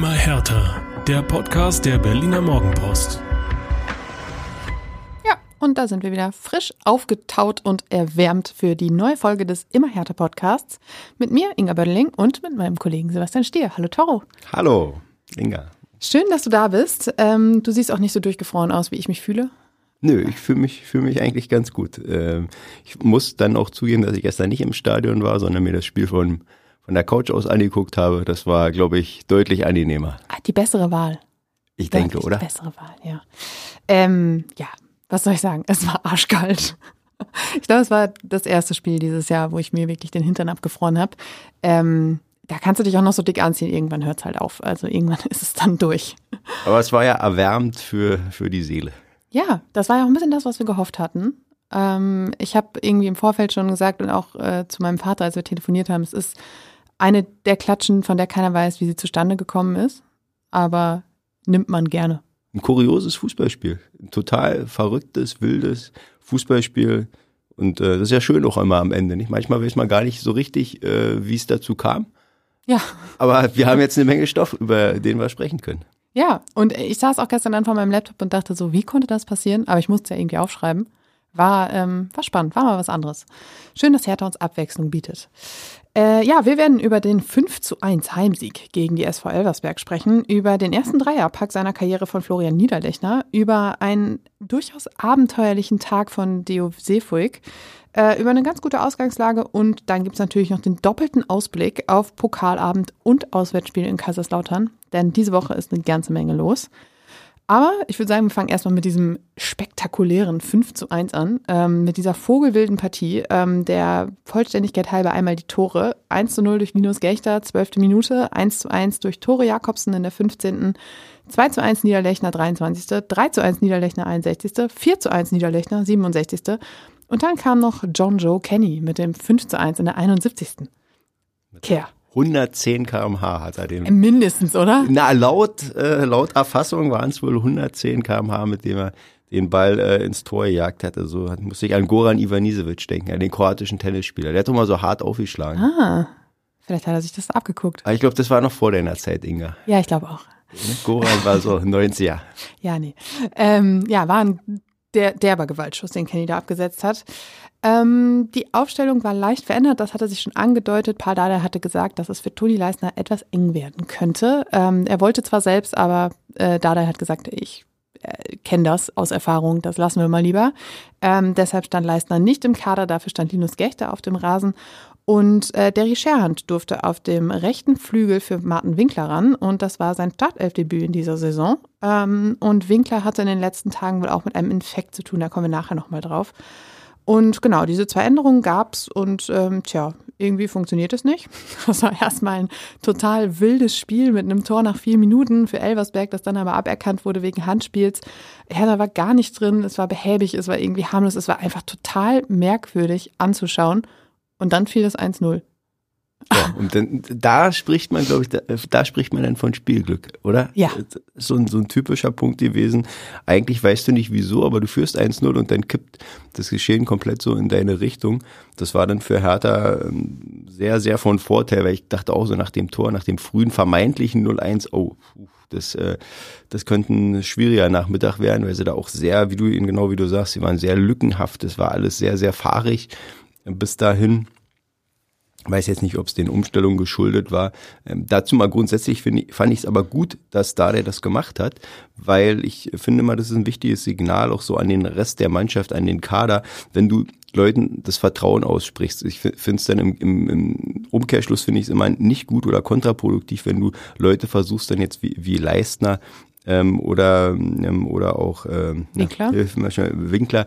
Immer härter. Der Podcast der Berliner Morgenpost. Ja, und da sind wir wieder frisch aufgetaut und erwärmt für die neue Folge des Immer härter Podcasts mit mir, Inga Bödeling, und mit meinem Kollegen Sebastian Stier. Hallo Toro. Hallo, Inga. Schön, dass du da bist. Ähm, du siehst auch nicht so durchgefroren aus, wie ich mich fühle. Nö, ich fühle mich, fühl mich eigentlich ganz gut. Ähm, ich muss dann auch zugeben, dass ich gestern nicht im Stadion war, sondern mir das Spiel von, von der Couch aus angeguckt habe. Das war, glaube ich, deutlich angenehmer. Ah, die bessere Wahl. Ich denke, oder? Die bessere Wahl, ja. Ähm, ja, was soll ich sagen? Es war arschkalt. Ich glaube, es war das erste Spiel dieses Jahr, wo ich mir wirklich den Hintern abgefroren habe. Ähm, da kannst du dich auch noch so dick anziehen. Irgendwann hört es halt auf. Also irgendwann ist es dann durch. Aber es war ja erwärmt für, für die Seele. Ja, das war ja auch ein bisschen das, was wir gehofft hatten. Ähm, ich habe irgendwie im Vorfeld schon gesagt und auch äh, zu meinem Vater, als wir telefoniert haben, es ist eine der Klatschen, von der keiner weiß, wie sie zustande gekommen ist. Aber nimmt man gerne. Ein kurioses Fußballspiel. Ein total verrücktes, wildes Fußballspiel. Und äh, das ist ja schön auch immer am Ende. Nicht? Manchmal weiß man gar nicht so richtig, äh, wie es dazu kam. Ja, Aber wir haben jetzt eine Menge Stoff, über den wir sprechen können. Ja, und ich saß auch gestern dann vor meinem Laptop und dachte so, wie konnte das passieren? Aber ich musste ja irgendwie aufschreiben. War, ähm, war spannend, war mal was anderes. Schön, dass Hertha uns Abwechslung bietet. Äh, ja, wir werden über den 5 zu 1 Heimsieg gegen die SV Elversberg sprechen, über den ersten Dreierpack seiner Karriere von Florian Niederlechner, über einen durchaus abenteuerlichen Tag von Deo Seefuig, äh, über eine ganz gute Ausgangslage und dann gibt's natürlich noch den doppelten Ausblick auf Pokalabend und Auswärtsspiel in Kaiserslautern, denn diese Woche ist eine ganze Menge los. Aber ich würde sagen, wir fangen erstmal mit diesem spektakulären 5 zu 1 an, ähm, mit dieser vogelwilden Partie, ähm, der Vollständigkeit halber einmal die Tore. 1 zu 0 durch Linus Gechter, 12. Minute, 1 zu 1 durch Tore Jakobsen in der 15. 2 zu 1 Niederlechner, 23. 3 zu 1 Niederlechner, 61. 4 zu 1 Niederlechner, 67. Und dann kam noch John Joe Kenny mit dem 5 zu 1 in der 71. Kehr. 110 km/h hat er den Mindestens, oder? Na, laut, äh, laut Erfassung waren es wohl 110 km/h, mit dem er den Ball äh, ins Tor gejagt hatte. So hat- musste ich an Goran Ivanisevic denken, an den kroatischen Tennisspieler. Der hat doch mal so hart aufgeschlagen. Ah, vielleicht hat er sich das abgeguckt. Aber ich glaube, das war noch vor deiner Zeit, Inga. Ja, ich glaube auch. Goran war so 90er. Ja, nee. Ähm, ja, war ein der, derber Gewaltschuss, den Kenny da abgesetzt hat. Ähm, die Aufstellung war leicht verändert, das hatte sich schon angedeutet. Paul Dardai hatte gesagt, dass es für Toni Leisner etwas eng werden könnte. Ähm, er wollte zwar selbst, aber äh, Dardai hat gesagt, ich äh, kenne das aus Erfahrung, das lassen wir mal lieber. Ähm, deshalb stand Leistner nicht im Kader, dafür stand Linus Gechter auf dem Rasen. Und äh, Derry Scherhand durfte auf dem rechten Flügel für Martin Winkler ran und das war sein Startelfdebüt in dieser Saison. Ähm, und Winkler hatte in den letzten Tagen wohl auch mit einem Infekt zu tun, da kommen wir nachher nochmal drauf. Und genau, diese zwei Änderungen gab's und ähm, tja, irgendwie funktioniert es nicht. Das war erstmal ein total wildes Spiel mit einem Tor nach vier Minuten für Elversberg, das dann aber aberkannt wurde wegen Handspiels. Hertha war gar nicht drin, es war behäbig, es war irgendwie harmlos, es war einfach total merkwürdig anzuschauen. Und dann fiel das 1-0. Ja, und dann, da spricht man, glaube ich, da, da spricht man dann von Spielglück, oder? Ja. So ein, so ein typischer Punkt gewesen. Eigentlich weißt du nicht wieso, aber du führst 1-0 und dann kippt das Geschehen komplett so in deine Richtung. Das war dann für Hertha ähm, sehr, sehr von Vorteil, weil ich dachte auch so nach dem Tor, nach dem frühen vermeintlichen 0-1, oh, das, äh, das könnte ein schwieriger Nachmittag werden, weil sie da auch sehr, wie du ihn genau wie du sagst, sie waren sehr lückenhaft, es war alles sehr, sehr fahrig bis dahin weiß jetzt nicht, ob es den Umstellungen geschuldet war. Ähm, dazu mal grundsätzlich ich, fand ich es aber gut, dass Dade das gemacht hat, weil ich finde mal, das ist ein wichtiges Signal auch so an den Rest der Mannschaft, an den Kader, wenn du Leuten das Vertrauen aussprichst. Ich finde es dann im, im, im Umkehrschluss finde ich es immer nicht gut oder kontraproduktiv, wenn du Leute versuchst dann jetzt wie, wie Leistner ähm, oder ähm, oder auch ähm, Winkler? Ja, schnell, Winkler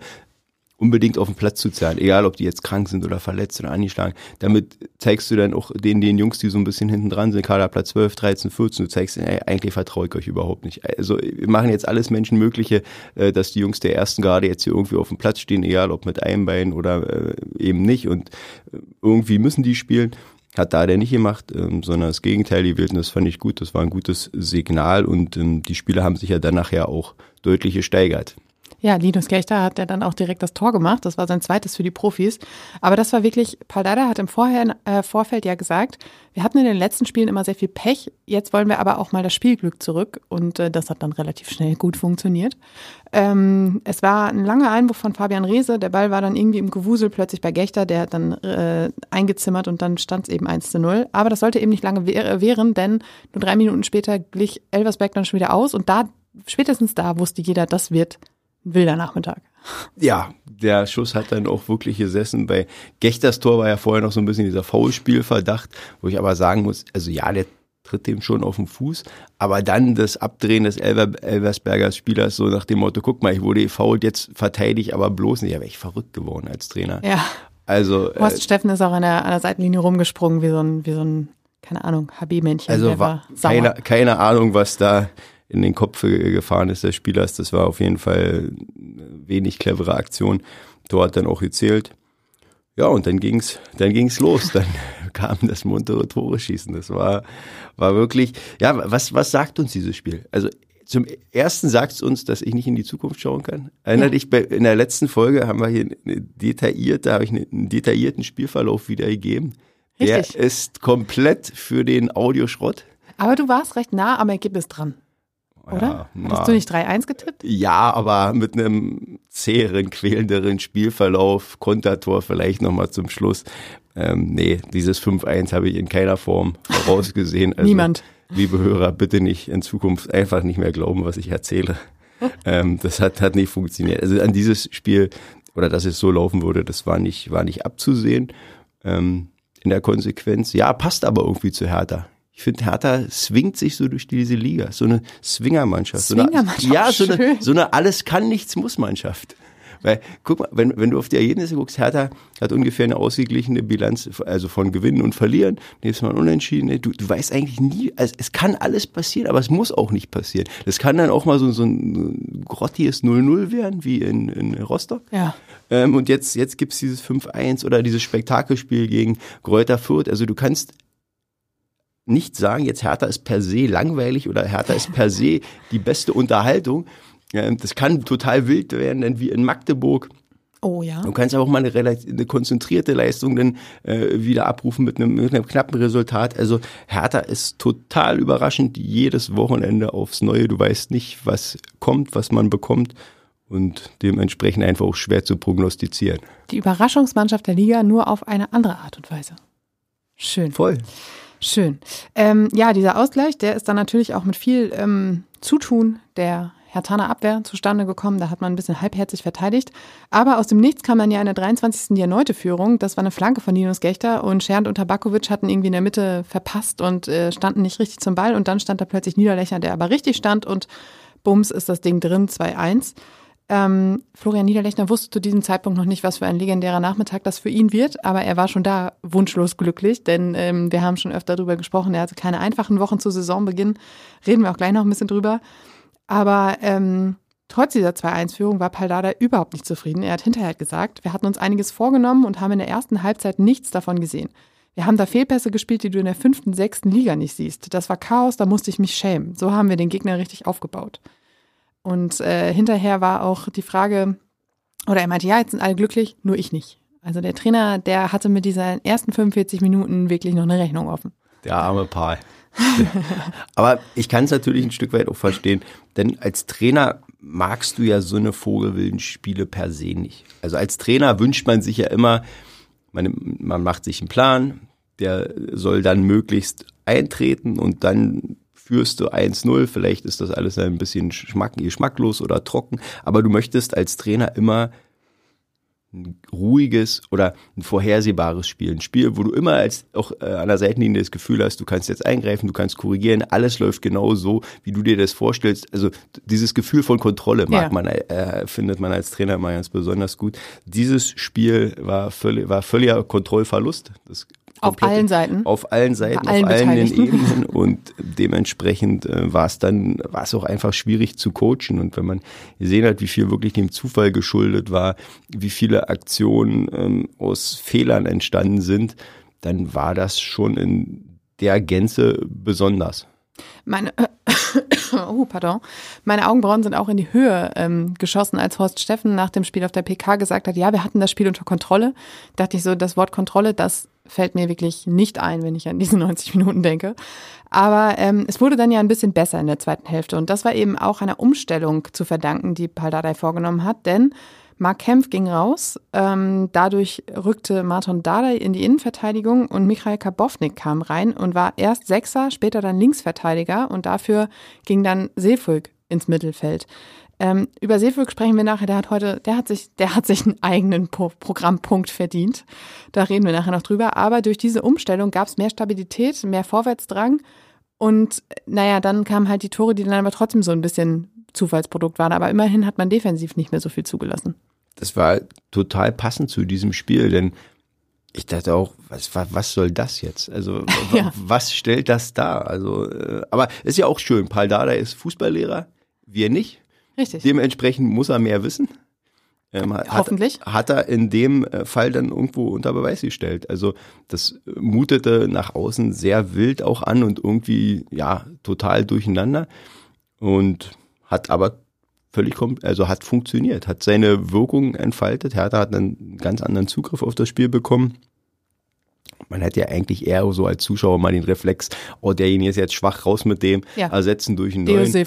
unbedingt auf den Platz zu zahlen, egal ob die jetzt krank sind oder verletzt oder angeschlagen. Damit zeigst du dann auch den, den Jungs, die so ein bisschen hinten dran sind, Kaderplatz 12, 13, 14, du zeigst, ey, eigentlich vertraue ich euch überhaupt nicht. Also wir machen jetzt alles Menschenmögliche, äh, dass die Jungs der ersten Garde jetzt hier irgendwie auf dem Platz stehen, egal ob mit einem Bein oder äh, eben nicht. Und äh, irgendwie müssen die spielen. Hat da der nicht gemacht, ähm, sondern das Gegenteil gewählt und das fand ich gut. Das war ein gutes Signal und ähm, die Spieler haben sich ja dann nachher auch deutlich gesteigert. Ja, Linus Gechter hat ja dann auch direkt das Tor gemacht. Das war sein zweites für die Profis. Aber das war wirklich, Paul Dada hat im Vorher, äh, Vorfeld ja gesagt, wir hatten in den letzten Spielen immer sehr viel Pech. Jetzt wollen wir aber auch mal das Spielglück zurück. Und äh, das hat dann relativ schnell gut funktioniert. Ähm, es war ein langer Einwurf von Fabian Reese. Der Ball war dann irgendwie im Gewusel plötzlich bei Gechter. Der hat dann äh, eingezimmert und dann stand es eben 1 zu 0. Aber das sollte eben nicht lange währen, denn nur drei Minuten später glich Elversberg dann schon wieder aus. Und da, spätestens da wusste jeder, das wird wilder Nachmittag. Ja, der Schuss hat dann auch wirklich gesessen. Bei Gechters Tor war ja vorher noch so ein bisschen dieser Foulspielverdacht, wo ich aber sagen muss, also ja, der tritt dem schon auf den Fuß, aber dann das Abdrehen des Elver, Elversbergers Spielers so nach dem Motto, guck mal, ich wurde gefault, jetzt verteidige aber bloß nicht. Ja, wäre ich verrückt geworden als Trainer. Ja. Also Horst äh, Steffen ist auch an der, an der Seitenlinie rumgesprungen wie so ein, wie so ein keine Ahnung, HB-Männchen. Also keine, keine Ahnung, was da in den Kopf gefahren ist des Spielers. Das war auf jeden Fall eine wenig clevere Aktion. Tor hat dann auch gezählt. Ja, und dann ging's, dann ging's los. Dann kam das muntere Tore schießen. Das war, war wirklich, ja, was, was sagt uns dieses Spiel? Also, zum ersten sagt es uns, dass ich nicht in die Zukunft schauen kann. Erinnere ja. dich, bei, in der letzten Folge haben wir hier eine detaillierte, habe ich einen detaillierten Spielverlauf wiedergegeben. Richtig. Der ist komplett für den Audioschrott. Aber du warst recht nah am Ergebnis dran. Oder? Ja, Hast du nicht 3-1 getippt? Ja, aber mit einem zäheren, quälenderen Spielverlauf, Kontertor vielleicht nochmal zum Schluss. Ähm, nee, dieses 5-1 habe ich in keiner Form vorausgesehen. Also, Niemand. Liebe Hörer, bitte nicht in Zukunft einfach nicht mehr glauben, was ich erzähle. ähm, das hat, hat nicht funktioniert. Also an dieses Spiel oder dass es so laufen würde, das war nicht, war nicht abzusehen. Ähm, in der Konsequenz. Ja, passt aber irgendwie zu Hertha. Ich finde, Hertha swingt sich so durch diese Liga. So eine Swingermannschaft. Swingermannschaft. So eine, ja, so eine, so eine alles kann, nichts muss Mannschaft. Weil, guck mal, wenn, wenn du auf die Ergebnisse guckst, Hertha hat ungefähr eine ausgeglichene Bilanz, also von Gewinnen und Verlieren. Nächstes Mal unentschieden. Du, du weißt eigentlich nie, also es kann alles passieren, aber es muss auch nicht passieren. Das kann dann auch mal so, so ein grottiges 0-0 werden, wie in, in Rostock. Ja. Ähm, und jetzt, jetzt gibt's dieses 5-1 oder dieses Spektakelspiel gegen Gräuter Fürth. Also du kannst nicht sagen, jetzt Hertha ist per se langweilig oder Hertha ist per se die beste Unterhaltung. Das kann total wild werden, denn wie in Magdeburg. Oh ja. Du kannst auch mal eine, eine konzentrierte Leistung dann äh, wieder abrufen mit einem, mit einem knappen Resultat. Also Hertha ist total überraschend jedes Wochenende aufs Neue. Du weißt nicht, was kommt, was man bekommt und dementsprechend einfach auch schwer zu prognostizieren. Die Überraschungsmannschaft der Liga nur auf eine andere Art und Weise. Schön. Voll. Schön. Ähm, ja, dieser Ausgleich, der ist dann natürlich auch mit viel ähm, Zutun der Hertaner Abwehr zustande gekommen. Da hat man ein bisschen halbherzig verteidigt. Aber aus dem Nichts kam dann ja in der 23. die erneute Führung. Das war eine Flanke von Linus Gechter und Schernd und Tabakovic hatten irgendwie in der Mitte verpasst und äh, standen nicht richtig zum Ball. Und dann stand da plötzlich Niederlechner, der aber richtig stand und bums ist das Ding drin, 2-1. Ähm, Florian Niederlechner wusste zu diesem Zeitpunkt noch nicht, was für ein legendärer Nachmittag das für ihn wird, aber er war schon da wunschlos glücklich, denn ähm, wir haben schon öfter darüber gesprochen, er hatte keine einfachen Wochen zu Saisonbeginn, reden wir auch gleich noch ein bisschen drüber. Aber ähm, trotz dieser 2-1-Führung war Paldada überhaupt nicht zufrieden. Er hat hinterher gesagt, wir hatten uns einiges vorgenommen und haben in der ersten Halbzeit nichts davon gesehen. Wir haben da Fehlpässe gespielt, die du in der fünften, sechsten Liga nicht siehst. Das war Chaos, da musste ich mich schämen. So haben wir den Gegner richtig aufgebaut. Und äh, hinterher war auch die Frage, oder er meinte, ja, jetzt sind alle glücklich, nur ich nicht. Also der Trainer, der hatte mit diesen ersten 45 Minuten wirklich noch eine Rechnung offen. Der arme Paul. Aber ich kann es natürlich ein Stück weit auch verstehen, denn als Trainer magst du ja so eine vogelwilden Spiele per se nicht. Also als Trainer wünscht man sich ja immer, man, man macht sich einen Plan, der soll dann möglichst eintreten und dann führst du 1-0, vielleicht ist das alles ein bisschen schmack, geschmacklos oder trocken, aber du möchtest als Trainer immer ein ruhiges oder ein vorhersehbares Spiel. Ein Spiel, wo du immer als auch äh, an der Seitenlinie das Gefühl hast, du kannst jetzt eingreifen, du kannst korrigieren, alles läuft genau so, wie du dir das vorstellst. Also dieses Gefühl von Kontrolle mag ja. man, äh, findet man als Trainer mal ganz besonders gut. Dieses Spiel war völlig, war völliger Kontrollverlust. Das auf allen Seiten. Auf allen Seiten, allen auf allen Ebenen. Und dementsprechend äh, war es dann, war es auch einfach schwierig zu coachen. Und wenn man gesehen hat, wie viel wirklich dem Zufall geschuldet war, wie viele Aktionen ähm, aus Fehlern entstanden sind, dann war das schon in der Gänze besonders. Meine, äh, oh, pardon. Meine Augenbrauen sind auch in die Höhe ähm, geschossen, als Horst Steffen nach dem Spiel auf der PK gesagt hat, ja, wir hatten das Spiel unter Kontrolle. Dachte ich so, das Wort Kontrolle, das fällt mir wirklich nicht ein, wenn ich an diese 90 Minuten denke. Aber ähm, es wurde dann ja ein bisschen besser in der zweiten Hälfte. Und das war eben auch einer Umstellung zu verdanken, die Paldadei vorgenommen hat. Denn Mark Kempf ging raus. Ähm, dadurch rückte Martin Dardai in die Innenverteidigung und Michael Kabownik kam rein und war erst Sechser, später dann Linksverteidiger und dafür ging dann Seefolk ins Mittelfeld. Ähm, über Seefolk sprechen wir nachher. Der hat heute, der hat sich, der hat sich einen eigenen Pro Programmpunkt verdient. Da reden wir nachher noch drüber. Aber durch diese Umstellung gab es mehr Stabilität, mehr Vorwärtsdrang. Und naja, dann kamen halt die Tore, die dann aber trotzdem so ein bisschen Zufallsprodukt waren. Aber immerhin hat man defensiv nicht mehr so viel zugelassen. Das war total passend zu diesem Spiel, denn ich dachte auch, was, was soll das jetzt? Also ja. was stellt das dar? Also, äh, aber ist ja auch schön. Paul Dada ist Fußballlehrer, wir nicht. Richtig. Dementsprechend muss er mehr wissen. Ähm, Hoffentlich. Hat, hat, er in dem äh, Fall dann irgendwo unter Beweis gestellt. Also das mutete nach außen sehr wild auch an und irgendwie ja total durcheinander und hat aber völlig also hat funktioniert, hat seine Wirkung entfaltet. Hertha hat einen ganz anderen Zugriff auf das Spiel bekommen. Man hätte ja eigentlich eher so als Zuschauer mal den Reflex, oh, derjenige ist jetzt schwach raus mit dem, ja. ersetzen durch einen neuen.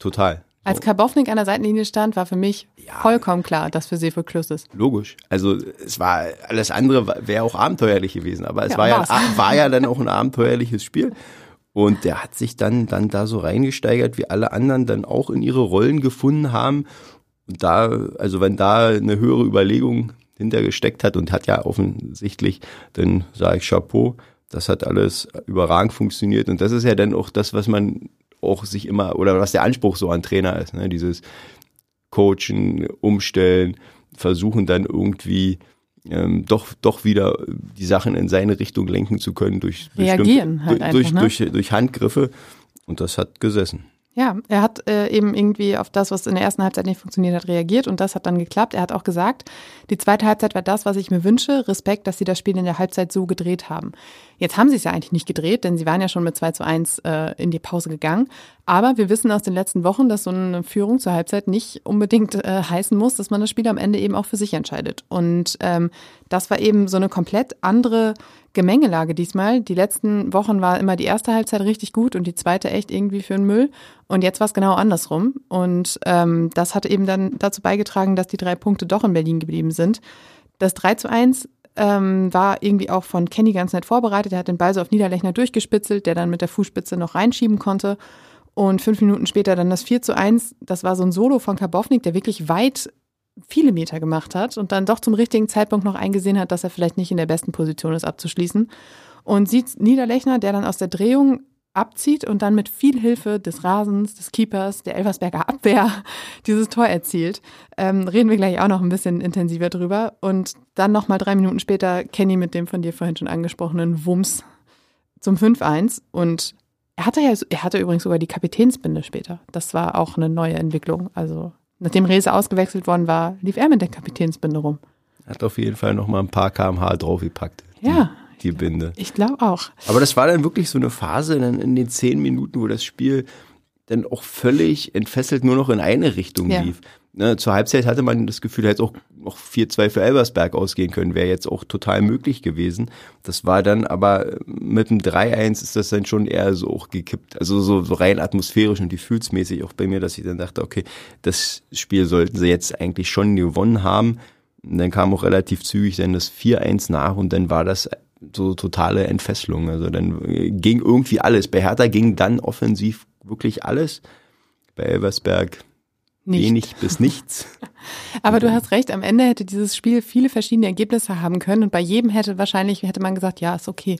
Total. Als Karbovnik an der Seitenlinie stand, war für mich ja. vollkommen klar, dass für Seefolk Schluss ist. Logisch. Also es war alles andere wäre auch abenteuerlich gewesen, aber es ja, war, ja, war ja dann auch ein abenteuerliches Spiel. Und der hat sich dann, dann da so reingesteigert, wie alle anderen dann auch in ihre Rollen gefunden haben. Und da, also wenn da eine höhere Überlegung hintergesteckt hat und hat ja offensichtlich, dann sage ich Chapeau, das hat alles überragend funktioniert. Und das ist ja dann auch das, was man auch sich immer, oder was der Anspruch so an Trainer ist, ne? dieses Coachen, Umstellen, versuchen dann irgendwie ähm, doch, doch wieder die Sachen in seine Richtung lenken zu können durch, Reagieren halt durch, einfach, ne? durch, durch Handgriffe. Und das hat gesessen. Ja, er hat äh, eben irgendwie auf das, was in der ersten Halbzeit nicht funktioniert hat, reagiert und das hat dann geklappt. Er hat auch gesagt, die zweite Halbzeit war das, was ich mir wünsche. Respekt, dass sie das Spiel in der Halbzeit so gedreht haben. Jetzt haben sie es ja eigentlich nicht gedreht, denn sie waren ja schon mit 2 zu 1 äh, in die Pause gegangen. Aber wir wissen aus den letzten Wochen, dass so eine Führung zur Halbzeit nicht unbedingt äh, heißen muss, dass man das Spiel am Ende eben auch für sich entscheidet. Und ähm, das war eben so eine komplett andere Gemengelage diesmal. Die letzten Wochen war immer die erste Halbzeit richtig gut und die zweite echt irgendwie für den Müll. Und jetzt war es genau andersrum. Und ähm, das hat eben dann dazu beigetragen, dass die drei Punkte doch in Berlin geblieben sind. Das 3 zu 1 ähm, war irgendwie auch von Kenny ganz nett vorbereitet. Er hat den Ball so auf Niederlechner durchgespitzelt, der dann mit der Fußspitze noch reinschieben konnte. Und fünf Minuten später dann das 4 zu 1. Das war so ein Solo von Karbovnik, der wirklich weit viele Meter gemacht hat und dann doch zum richtigen Zeitpunkt noch eingesehen hat, dass er vielleicht nicht in der besten Position ist, abzuschließen. Und sieht Niederlechner, der dann aus der Drehung abzieht und dann mit viel Hilfe des Rasens, des Keepers, der Elversberger Abwehr dieses Tor erzielt. Ähm, reden wir gleich auch noch ein bisschen intensiver drüber. Und dann nochmal drei Minuten später Kenny mit dem von dir vorhin schon angesprochenen Wumms zum 5-1. Und er hatte ja, er hatte übrigens sogar die Kapitänsbinde später. Das war auch eine neue Entwicklung. Also Nachdem Rese ausgewechselt worden war, lief er mit der Kapitänsbinde rum. Hat auf jeden Fall noch mal ein paar kmh draufgepackt. Ja. Die Binde. Ich glaube auch. Aber das war dann wirklich so eine Phase in, in den zehn Minuten, wo das Spiel dann auch völlig entfesselt nur noch in eine Richtung ja. lief. Ne, zur Halbzeit hatte man das Gefühl, hätte auch noch 4-2 für Elversberg ausgehen können, wäre jetzt auch total möglich gewesen. Das war dann aber mit dem 3-1 ist das dann schon eher so auch gekippt. Also so, so rein atmosphärisch und gefühlsmäßig auch bei mir, dass ich dann dachte, okay, das Spiel sollten sie jetzt eigentlich schon gewonnen haben. Und dann kam auch relativ zügig dann das 4-1 nach und dann war das so totale Entfesselung. Also dann ging irgendwie alles. Bei Hertha ging dann offensiv wirklich alles. Bei Elversberg nicht. wenig bis nichts. Aber du hast recht, am Ende hätte dieses Spiel viele verschiedene Ergebnisse haben können und bei jedem hätte wahrscheinlich, hätte man gesagt, ja, ist okay.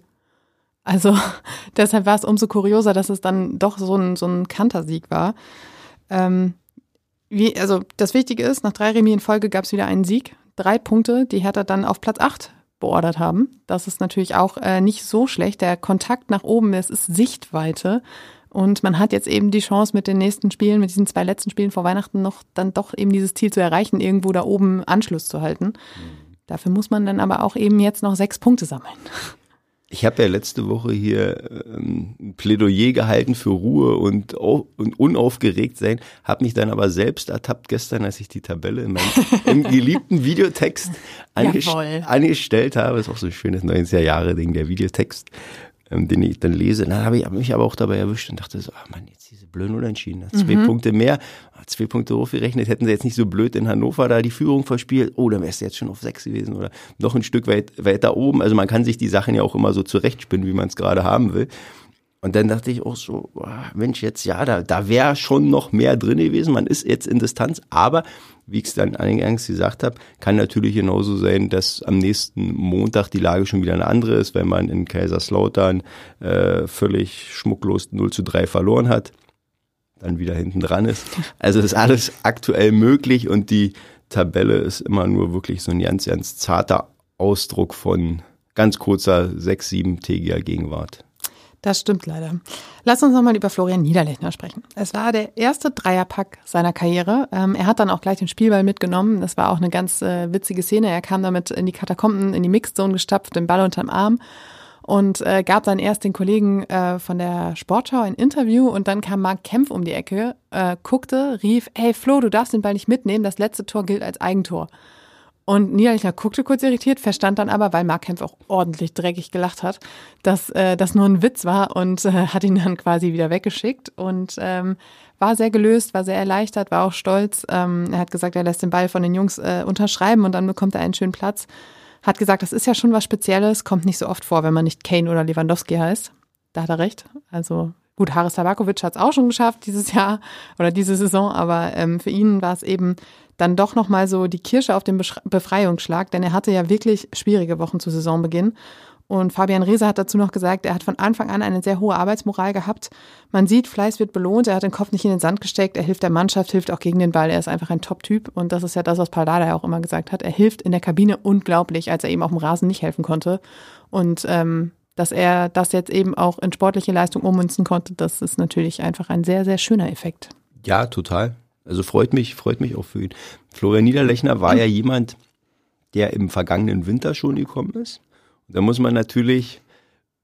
Also deshalb war es umso kurioser, dass es dann doch so ein, so ein Kantersieg war. Ähm, wie, also das Wichtige ist, nach drei Remis in Folge gab es wieder einen Sieg. Drei Punkte, die Hertha dann auf Platz acht beordert haben. Das ist natürlich auch äh, nicht so schlecht. Der Kontakt nach oben, es ist Sichtweite. Und man hat jetzt eben die Chance, mit den nächsten Spielen, mit diesen zwei letzten Spielen vor Weihnachten noch dann doch eben dieses Ziel zu erreichen, irgendwo da oben Anschluss zu halten. Dafür muss man dann aber auch eben jetzt noch sechs Punkte sammeln. Ich habe ja letzte Woche hier ähm, ein Plädoyer gehalten für Ruhe und, und unaufgeregt sein, habe mich dann aber selbst ertappt gestern, als ich die Tabelle in meinem im geliebten Videotext angest angestellt habe. Das ist auch so ein schönes 90er-Jahre-Ding, der Videotext, ähm, den ich dann lese. Dann habe ich mich aber auch dabei erwischt und dachte so, ach man, jetzt diese blöden Unentschieden. Zwei mhm. Punkte mehr, zwei Punkte hochgerechnet, hätten sie jetzt nicht so blöd in Hannover da die Führung verspielt, oh, dann wärst du jetzt schon auf sechs gewesen oder noch ein Stück weit weiter oben. Also man kann sich die Sachen ja auch immer so zurechtspinnen, wie man es gerade haben will. Und dann dachte ich auch so, Mensch, jetzt ja, da, da wäre schon noch mehr drin gewesen. Man ist jetzt in Distanz, aber wie ich es dann eingangs gesagt habe, kann natürlich genauso sein, dass am nächsten Montag die Lage schon wieder eine andere ist, wenn man in Kaiserslautern äh, völlig schmucklos 0 zu 3 verloren hat dann wieder hinten dran ist. Also ist alles aktuell möglich und die Tabelle ist immer nur wirklich so ein ganz, ganz zarter Ausdruck von ganz kurzer sechs, siebentägiger Gegenwart. Das stimmt leider. Lass uns nochmal über Florian Niederlechner sprechen. Es war der erste Dreierpack seiner Karriere. Ähm, er hat dann auch gleich den Spielball mitgenommen. Das war auch eine ganz äh, witzige Szene. Er kam damit in die Katakomben, in die Mixzone gestapft, den Ball unterm Arm und äh, gab dann erst den Kollegen äh, von der Sportschau ein Interview und dann kam Marc Kempf um die Ecke, äh, guckte, rief, hey Flo, du darfst den Ball nicht mitnehmen, das letzte Tor gilt als Eigentor. Und Niederlechner guckte kurz irritiert, verstand dann aber, weil Marc Kempf auch ordentlich dreckig gelacht hat, dass äh, das nur ein Witz war und äh, hat ihn dann quasi wieder weggeschickt und ähm, war sehr gelöst, war sehr erleichtert, war auch stolz. Ähm, er hat gesagt, er lässt den Ball von den Jungs äh, unterschreiben und dann bekommt er einen schönen Platz hat gesagt, das ist ja schon was Spezielles, kommt nicht so oft vor, wenn man nicht Kane oder Lewandowski heißt. Da hat er recht. Also gut, Haris Tabakovic hat es auch schon geschafft dieses Jahr oder diese Saison, aber ähm, für ihn war es eben dann doch nochmal so die Kirsche auf dem Befreiungsschlag, denn er hatte ja wirklich schwierige Wochen zu Saisonbeginn und Fabian Reese hat dazu noch gesagt, er hat von Anfang an eine sehr hohe Arbeitsmoral gehabt. Man sieht, Fleiß wird belohnt, er hat den Kopf nicht in den Sand gesteckt, er hilft der Mannschaft, hilft auch gegen den Ball, er ist einfach ein Top-Typ. Und das ist ja das, was Paldada ja auch immer gesagt hat. Er hilft in der Kabine unglaublich, als er eben auf dem Rasen nicht helfen konnte. Und ähm, dass er das jetzt eben auch in sportliche Leistung ummünzen konnte, das ist natürlich einfach ein sehr, sehr schöner Effekt. Ja, total. Also freut mich, freut mich auch für ihn. Florian Niederlechner war ja jemand, der im vergangenen Winter schon gekommen ist da muss man natürlich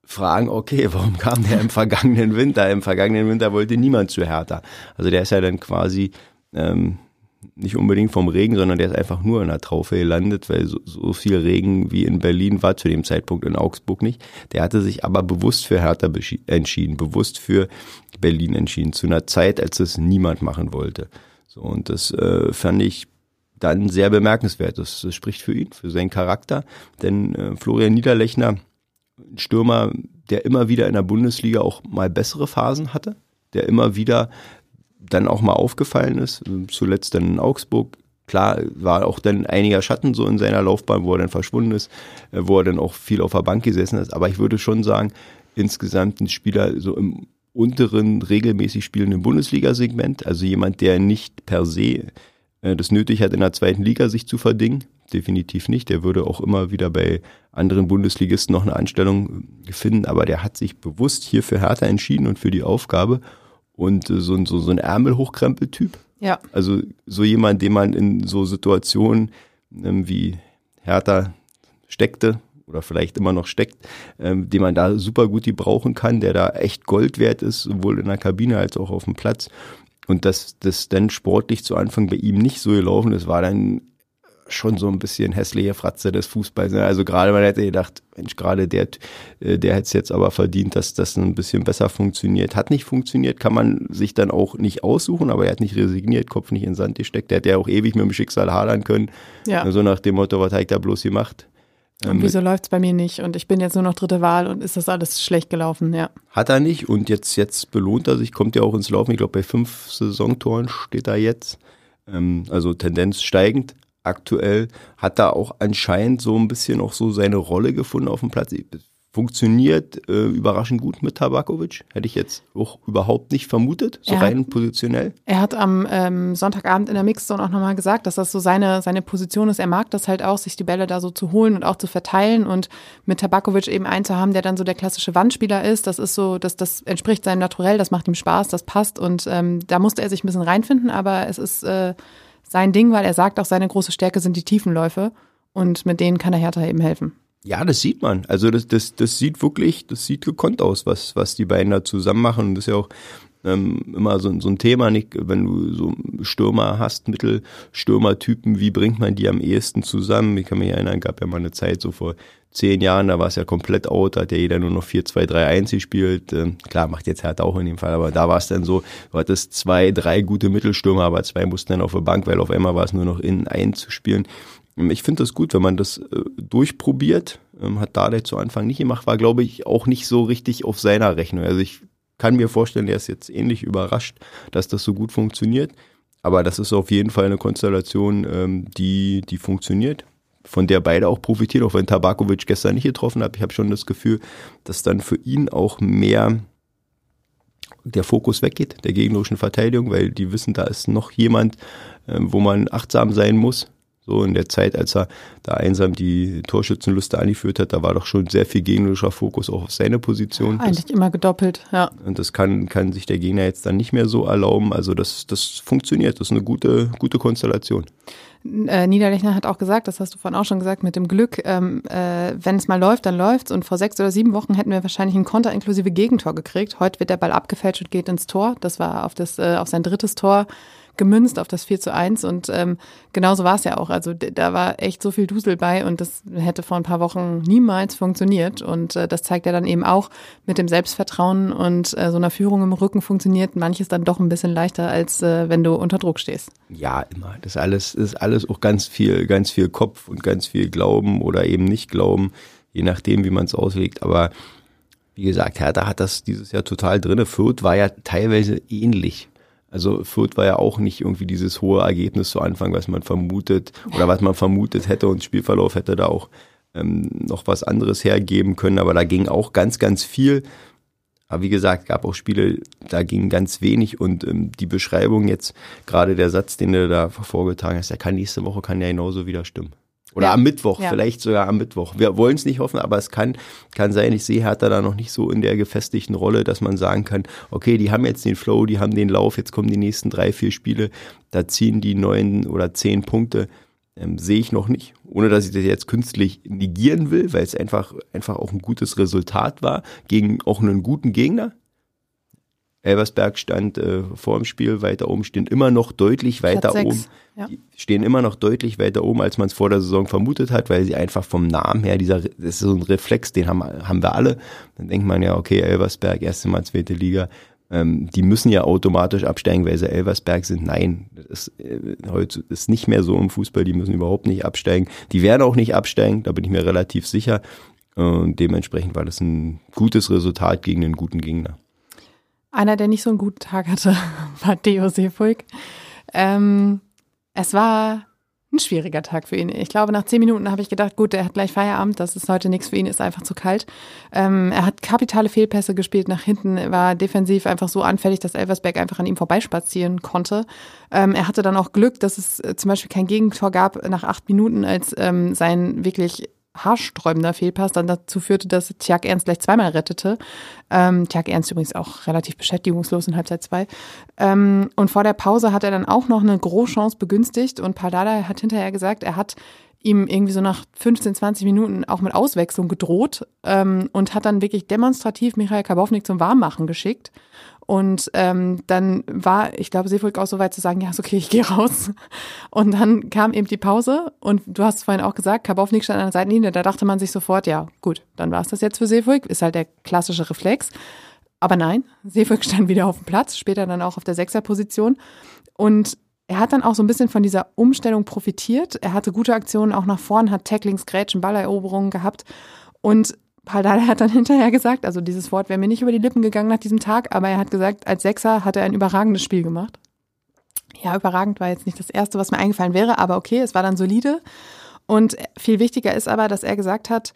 fragen, okay, warum kam der im vergangenen Winter? Im vergangenen Winter wollte niemand zu Hertha. Also der ist ja dann quasi ähm, nicht unbedingt vom Regen, sondern der ist einfach nur in der Traufe gelandet, weil so, so viel Regen wie in Berlin war zu dem Zeitpunkt in Augsburg nicht. Der hatte sich aber bewusst für Hertha entschieden, bewusst für Berlin entschieden, zu einer Zeit, als es niemand machen wollte. So, und das äh, fand ich dann sehr bemerkenswert. Das, das spricht für ihn, für seinen Charakter. Denn äh, Florian Niederlechner, Stürmer, der immer wieder in der Bundesliga auch mal bessere Phasen hatte, der immer wieder dann auch mal aufgefallen ist, zuletzt dann in Augsburg. Klar, war auch dann einiger Schatten so in seiner Laufbahn, wo er dann verschwunden ist, äh, wo er dann auch viel auf der Bank gesessen ist. Aber ich würde schon sagen, insgesamt ein Spieler so im unteren, regelmäßig spielenden Bundesliga-Segment, also jemand, der nicht per se äh, das nötig hat, in der zweiten Liga sich zu verdingen. Definitiv nicht. Der würde auch immer wieder bei anderen Bundesligisten noch eine Anstellung finden, aber der hat sich bewusst hier für Hertha entschieden und für die Aufgabe. Und äh, so, so, so ein Ärmelhochkrempel-Typ. Ja. Also so jemand, den man in so Situationen ähm, wie Hertha steckte oder vielleicht immer noch steckt, ähm, den man da super gut die brauchen kann, der da echt Gold wert ist, sowohl in der Kabine als auch auf dem Platz. Und dass das dann sportlich zu Anfang bei ihm nicht so gelaufen ist, war dann schon so ein bisschen hässliche Fratze des Fußballs. Ne? Also gerade man hätte gedacht, Mensch, gerade der, äh, der hätte es jetzt aber verdient, dass das ein bisschen besser funktioniert. Hat nicht funktioniert, kann man sich dann auch nicht aussuchen, aber er hat nicht resigniert, Kopf nicht in den Sand gesteckt. Der hätte ja auch ewig mit dem Schicksal hadern können. Ja. So also nach dem Motto, was hat ich da bloß gemacht? Und ähm, wieso läuft es bei mir nicht? Und ich bin jetzt nur noch dritte Wahl und ist das alles schlecht gelaufen, ja. Hat er nicht und jetzt, jetzt belohnt er sich, kommt ja auch ins Laufen. Ich glaube, bei fünf Saisontoren steht er jetzt. Ähm, also Tendenz steigend. Aktuell hat er auch anscheinend so ein bisschen auch so seine Rolle gefunden auf dem Platz funktioniert äh, überraschend gut mit Tabakovic. Hätte ich jetzt auch überhaupt nicht vermutet, so er rein hat, positionell. Er hat am ähm, Sonntagabend in der Mixzone auch nochmal gesagt, dass das so seine, seine Position ist. Er mag das halt auch, sich die Bälle da so zu holen und auch zu verteilen und mit Tabakovic eben einen zu haben, der dann so der klassische Wandspieler ist. Das ist so, das, das entspricht seinem Naturell, das macht ihm Spaß, das passt und ähm, da musste er sich ein bisschen reinfinden, aber es ist äh, sein Ding, weil er sagt auch, seine große Stärke sind die Tiefenläufe und mit denen kann er Hertha eben helfen. Ja, das sieht man. Also das, das, das sieht wirklich, das sieht gekonnt aus, was, was die beiden da zusammen machen. Und das ist ja auch ähm, immer so, so ein Thema, nicht, wenn du so Stürmer hast, Mittelstürmertypen, wie bringt man die am ehesten zusammen? Ich kann mich erinnern, gab ja mal eine Zeit so vor zehn Jahren, da war es ja komplett out, da hat ja jeder nur noch 4, 2, 3, 1 gespielt. Ähm, klar, macht jetzt halt auch in dem Fall, aber da war es dann so, du hattest zwei, drei gute Mittelstürmer, aber zwei mussten dann auf der Bank, weil auf einmal war es nur noch in ein zu spielen. Ähm, ich finde das gut, wenn man das äh, durchprobiert. Ähm, hat Dardai zu Anfang nicht gemacht, war glaube ich auch nicht so richtig auf seiner Rechnung. Also ich kann mir vorstellen, er ist jetzt ähnlich überrascht, dass das so gut funktioniert. Aber das ist auf jeden Fall eine Konstellation, ähm, die, die funktioniert, von der beide auch profitieren, auch wenn Tabakovic gestern nicht getroffen hat. Ich habe schon das Gefühl, dass dann für ihn auch mehr der Fokus weggeht, der gegnerischen Verteidigung, weil die wissen, da ist noch jemand, ähm, wo man achtsam sein muss. So in der Zeit, als er da einsam die Torschützenliste angeführt hat, da war doch schon sehr viel gegnerischer Fokus auch auf seine Position. Eigentlich das, immer gedoppelt, ja. Und das kann, kann sich der Gegner jetzt dann nicht mehr so erlauben. Also das, das funktioniert. Das ist eine gute, gute Konstellation. Äh, Niederlechner hat auch gesagt, das hast du vorhin auch schon gesagt, mit dem Glück, ähm, äh, wenn es mal läuft, dann läuft's. Und vor sechs oder sieben Wochen hätten wir wahrscheinlich ein Konter inklusive Gegentor gekriegt. Heute wird der Ball abgefälscht und geht ins Tor. Das war auf, das, äh, auf sein drittes Tor gemünzt auf das 4 zu 1 und ähm, genauso war es ja auch. Also da war echt so viel Dusel bei und das hätte vor ein paar Wochen niemals funktioniert und äh, das zeigt ja dann eben auch mit dem Selbstvertrauen und äh, so einer Führung im Rücken funktioniert manches dann doch ein bisschen leichter, als äh, wenn du unter Druck stehst. Ja, immer. Das alles ist alles auch ganz viel, ganz viel Kopf und ganz viel Glauben oder eben nicht Glauben, je nachdem, wie man es auslegt. Aber wie gesagt, Hertha hat das dieses Jahr total drinne. Fürth war ja teilweise ähnlich. Also Fürth war ja auch nicht irgendwie dieses hohe Ergebnis zu Anfang, was man vermutet oder was man vermutet hätte und Spielverlauf hätte da auch ähm, noch was anderes hergeben können, aber da ging auch ganz, ganz viel. Aber wie gesagt, gab auch Spiele, da ging ganz wenig und ähm, die Beschreibung jetzt, gerade der Satz, den du da vorgetragen hast, der kann nächste Woche kann ja genauso wieder stimmen. Oder ja. am Mittwoch, ja. vielleicht sogar am Mittwoch. Wir wollen es nicht hoffen, aber es kann, kann sein. Ich sehe Hertha da noch nicht so in der gefestigten Rolle, dass man sagen kann, okay, die haben jetzt den Flow, die haben den Lauf, jetzt kommen die nächsten drei, vier Spiele, da ziehen die neun oder zehn Punkte. Ähm, sehe ich noch nicht, ohne dass ich das jetzt künstlich negieren will, weil es einfach, einfach auch ein gutes Resultat war gegen auch einen guten Gegner. Elversberg stand äh, vor dem Spiel weiter oben, stehen immer noch deutlich weiter oben. Ja. stehen immer noch deutlich weiter oben, als man es vor der Saison vermutet hat, weil sie einfach vom Namen her, dieser, das ist so ein Reflex, den haben, haben wir alle. Dann denkt man ja, okay, Elversberg, erste Mal zweite Liga, ähm, die müssen ja automatisch absteigen, weil sie Elversberg sind. Nein, das ist, äh, heute ist nicht mehr so im Fußball, die müssen überhaupt nicht absteigen. Die werden auch nicht absteigen, da bin ich mir relativ sicher. Und dementsprechend war das ein gutes Resultat gegen einen guten Gegner. Einer, der nicht so einen guten Tag hatte, war Theo Seefuig. Ähm, es war ein schwieriger Tag für ihn. Ich glaube, nach zehn Minuten habe ich gedacht, gut, er hat gleich Feierabend, das ist heute nichts für ihn, ist einfach zu kalt. Ähm, er hat kapitale Fehlpässe gespielt nach hinten, war defensiv einfach so anfällig, dass Elversberg einfach an ihm vorbeispazieren konnte. Ähm, er hatte dann auch Glück, dass es äh, zum Beispiel kein Gegentor gab nach acht Minuten, als ähm, sein wirklich haarsträubender Fehlpass dann dazu führte, dass Tjag Ernst gleich zweimal rettete. Ähm, Tjag Ernst übrigens auch relativ beschäftigungslos in Halbzeit zwei. Ähm, und vor der Pause hat er dann auch noch eine Großchance begünstigt und Paldada hat hinterher gesagt, er hat ihm irgendwie so nach 15, 20 Minuten auch mit Auswechslung gedroht ähm, und hat dann wirklich demonstrativ Michael Kabownik zum Warmmachen geschickt. Und ähm, dann war, ich glaube, Seefolk auch so weit zu sagen, ja, ist okay, ich gehe raus. Und dann kam eben die Pause und du hast vorhin auch gesagt, Kabownik stand an der Seitenlinie, da dachte man sich sofort, ja, gut, dann war es das jetzt für Seefolk, ist halt der klassische Reflex. Aber nein, Seefolk stand wieder auf dem Platz, später dann auch auf der Sechserposition. Und er hat dann auch so ein bisschen von dieser Umstellung profitiert. Er hatte gute Aktionen auch nach vorn, hat Tacklings, Grätschen, Balleroberungen gehabt. Und Paldada hat dann hinterher gesagt, also dieses Wort wäre mir nicht über die Lippen gegangen nach diesem Tag, aber er hat gesagt, als Sechser hat er ein überragendes Spiel gemacht. Ja, überragend war jetzt nicht das Erste, was mir eingefallen wäre, aber okay, es war dann solide. Und viel wichtiger ist aber, dass er gesagt hat,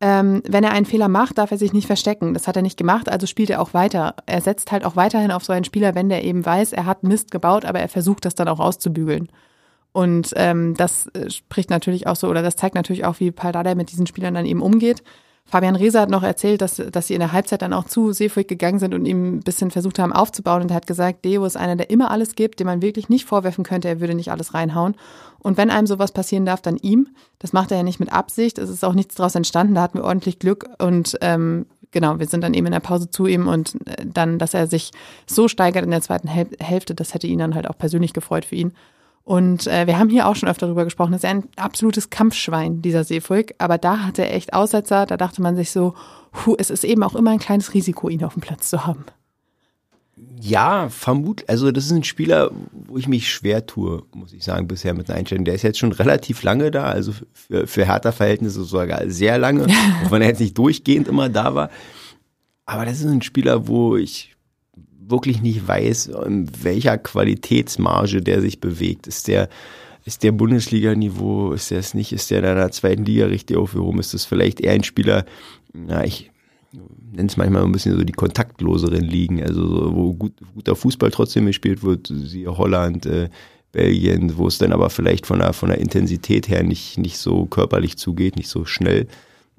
ähm, wenn er einen Fehler macht, darf er sich nicht verstecken. Das hat er nicht gemacht, also spielt er auch weiter. Er setzt halt auch weiterhin auf so einen Spieler, wenn der eben weiß, er hat Mist gebaut, aber er versucht das dann auch auszubügeln. Und ähm, das äh, spricht natürlich auch so, oder das zeigt natürlich auch, wie Paldada mit diesen Spielern dann eben umgeht. Fabian Reese hat noch erzählt, dass, dass sie in der Halbzeit dann auch zu Seefuig gegangen sind und ihm ein bisschen versucht haben aufzubauen. Und er hat gesagt, Deo ist einer, der immer alles gibt, dem man wirklich nicht vorwerfen könnte, er würde nicht alles reinhauen. Und wenn einem sowas passieren darf, dann ihm. Das macht er ja nicht mit Absicht. Es ist auch nichts daraus entstanden. Da hatten wir ordentlich Glück. Und ähm, genau, wir sind dann eben in der Pause zu ihm und äh, dann, dass er sich so steigert in der zweiten Hälfte, das hätte ihn dann halt auch persönlich gefreut für ihn. Und äh, wir haben hier auch schon öfter darüber gesprochen, das ist ein absolutes Kampfschwein, dieser Seefolk. Aber da hatte er echt Aussetzer, da dachte man sich so, hu, es ist eben auch immer ein kleines Risiko, ihn auf dem Platz zu haben. Ja, vermutlich. Also das ist ein Spieler, wo ich mich schwer tue, muss ich sagen, bisher mit Einstellung. Der ist jetzt schon relativ lange da, also für, für Hertha-Verhältnisse sogar sehr lange, auch wenn er jetzt nicht durchgehend immer da war. Aber das ist ein Spieler, wo ich wirklich nicht weiß, in welcher Qualitätsmarge der sich bewegt. Ist der, ist der Bundesliga-Niveau, ist der es nicht, ist der in der zweiten Liga richtig aufgehoben? Ist das vielleicht eher ein Spieler, na, ich nenne es manchmal ein bisschen so die kontaktloseren Ligen, also so, wo gut, guter Fußball trotzdem gespielt wird, siehe Holland, äh, Belgien, wo es dann aber vielleicht von der, von der Intensität her nicht, nicht so körperlich zugeht, nicht so schnell.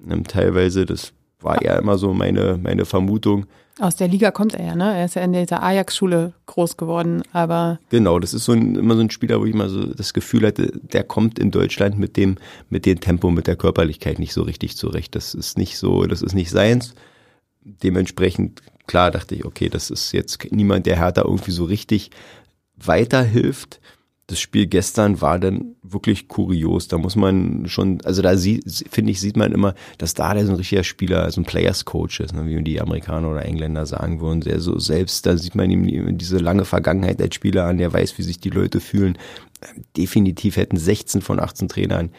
Ähm, teilweise, das war ja immer so meine, meine Vermutung. Aus der Liga kommt er ja, ne? Er ist ja in dieser Ajax-Schule groß geworden, aber. Genau, das ist so ein, immer so ein Spieler, wo ich mal so das Gefühl hatte, der kommt in Deutschland mit dem, mit dem Tempo, mit der Körperlichkeit nicht so richtig zurecht. Das ist nicht so, das ist nicht seins. Dementsprechend, klar, dachte ich, okay, das ist jetzt niemand, der Hertha irgendwie so richtig weiterhilft das Spiel gestern war dann wirklich kurios. Da muss man schon, also da finde ich, sieht man immer, dass da der so ein richtiger Spieler, so ein Players Coach ist, ne, wie die Amerikaner oder Engländer sagen würden. Der so selbst, da sieht man ihm diese lange Vergangenheit als Spieler an, der weiß, wie sich die Leute fühlen. Definitiv hätten 16 von 18 Trainern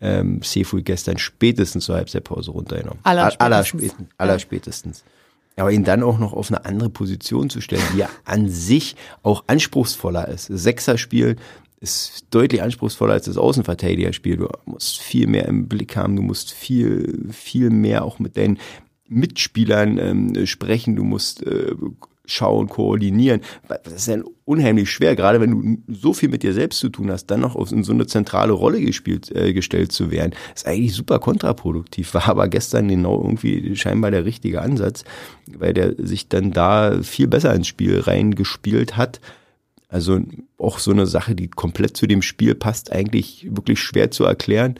ähm, Seafood gestern spätestens zur Halbzeitpause runtergenommen. Aller spätestens. Aller, spätestens. Aber ihn dann auch noch auf eine andere Position zu stellen, die ja an sich auch anspruchsvoller ist. Sechser-Spiel ist deutlich anspruchsvoller als das Außenverteidigerspiel. Du musst viel mehr im Blick haben, du musst viel, viel mehr auch mit deinen Mitspielern ähm, sprechen, du musst äh, schauen, koordinieren. Das ist ja unheimlich schwer, gerade wenn du so viel mit dir selbst zu tun hast, dann noch in so eine zentrale Rolle gespielt, äh, gestellt zu werden. Ist eigentlich super kontraproduktiv, war aber gestern genau irgendwie scheinbar der richtige Ansatz, weil der sich dann da viel besser ins Spiel reingespielt hat. Also auch so eine Sache, die komplett zu dem Spiel passt, eigentlich wirklich schwer zu erklären.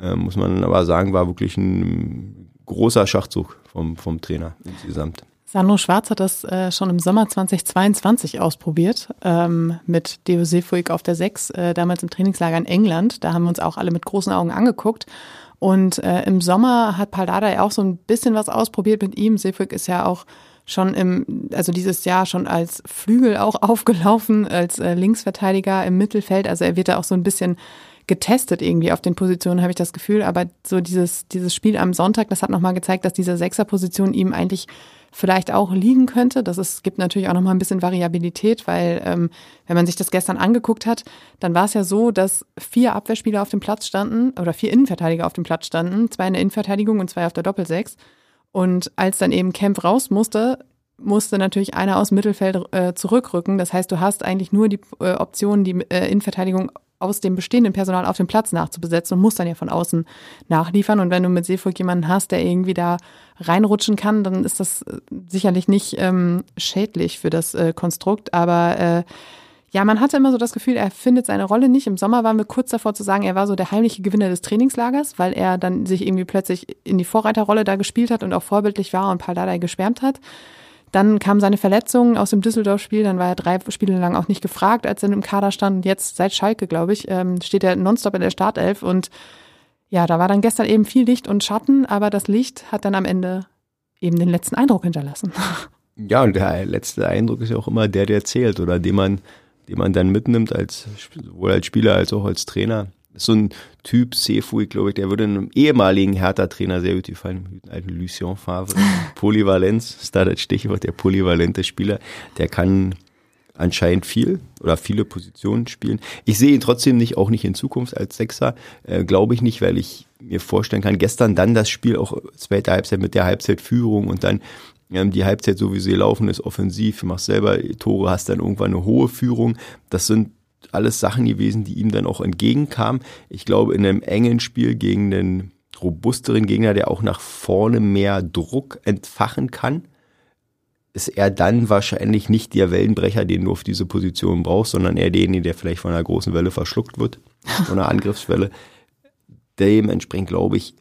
Äh, muss man aber sagen, war wirklich ein großer Schachzug vom, vom Trainer insgesamt. Sandro Schwarz hat das äh, schon im Sommer 2022 ausprobiert ähm, mit Deo Sefuig auf der 6, äh, damals im Trainingslager in England. Da haben wir uns auch alle mit großen Augen angeguckt. Und äh, im Sommer hat Paldada ja auch so ein bisschen was ausprobiert mit ihm. Sefuig ist ja auch schon im, also dieses Jahr schon als Flügel auch aufgelaufen, als äh, Linksverteidiger im Mittelfeld. Also er wird da auch so ein bisschen getestet irgendwie auf den Positionen, habe ich das Gefühl. Aber so dieses, dieses Spiel am Sonntag, das hat nochmal gezeigt, dass diese Sechserposition ihm eigentlich vielleicht auch liegen könnte. Das ist, gibt natürlich auch nochmal ein bisschen Variabilität, weil ähm, wenn man sich das gestern angeguckt hat, dann war es ja so, dass vier Abwehrspieler auf dem Platz standen oder vier Innenverteidiger auf dem Platz standen, zwei in der Innenverteidigung und zwei auf der Doppelsechs. Und als dann eben Kempf raus musste, musste natürlich einer aus dem Mittelfeld äh, zurückrücken. Das heißt, du hast eigentlich nur die äh, Option, die äh, Innenverteidigung aus dem bestehenden Personal auf dem Platz nachzubesetzen und musst dann ja von außen nachliefern. Und wenn du mit Seefolk jemanden hast, der irgendwie da reinrutschen kann, dann ist das äh, sicherlich nicht ähm, schädlich für das äh, Konstrukt. Aber äh, ja, man hatte immer so das Gefühl, er findet seine Rolle nicht. Im Sommer waren wir kurz davor zu sagen, er war so der heimliche Gewinner des Trainingslagers, weil er dann sich irgendwie plötzlich in die Vorreiterrolle da gespielt hat und auch vorbildlich war und Paldadei geschwärmt hat. Dann kam seine Verletzung aus dem Düsseldorf-Spiel, dann war er drei Spiele lang auch nicht gefragt, als er im Kader stand. Und jetzt seit Schalke, glaube ich, ähm, steht er nonstop in der Startelf. Und ja, da war dann gestern eben viel Licht und Schatten, aber das Licht hat dann am Ende eben den letzten Eindruck hinterlassen. Ja, und der letzte Eindruck ist ja auch immer der, der zählt oder den man, den man dann mitnimmt, als sowohl als Spieler als auch als Trainer so ein Typ, Sefui, glaube ich, der würde einem ehemaligen Hertha-Trainer sehr gut gefallen, mit alten Lucien Favre. Polyvalenz ist da das Stichwort, der polyvalente Spieler. Der kann anscheinend viel oder viele Positionen spielen. Ich sehe ihn trotzdem nicht, auch nicht in Zukunft als Sechser, äh, glaube ich nicht, weil ich mir vorstellen kann, gestern dann das Spiel auch zweite Halbzeit mit der Halbzeitführung und dann ähm, die Halbzeit so wie sie laufen ist offensiv, machst selber Tore, hast dann irgendwann eine hohe Führung. Das sind alles Sachen gewesen, die ihm dann auch entgegenkamen. Ich glaube, in einem engen Spiel gegen den robusteren Gegner, der auch nach vorne mehr Druck entfachen kann, ist er dann wahrscheinlich nicht der Wellenbrecher, den du auf diese Position brauchst, sondern eher derjenige, der vielleicht von einer großen Welle verschluckt wird, von einer Angriffswelle. Dementsprechend glaube ich,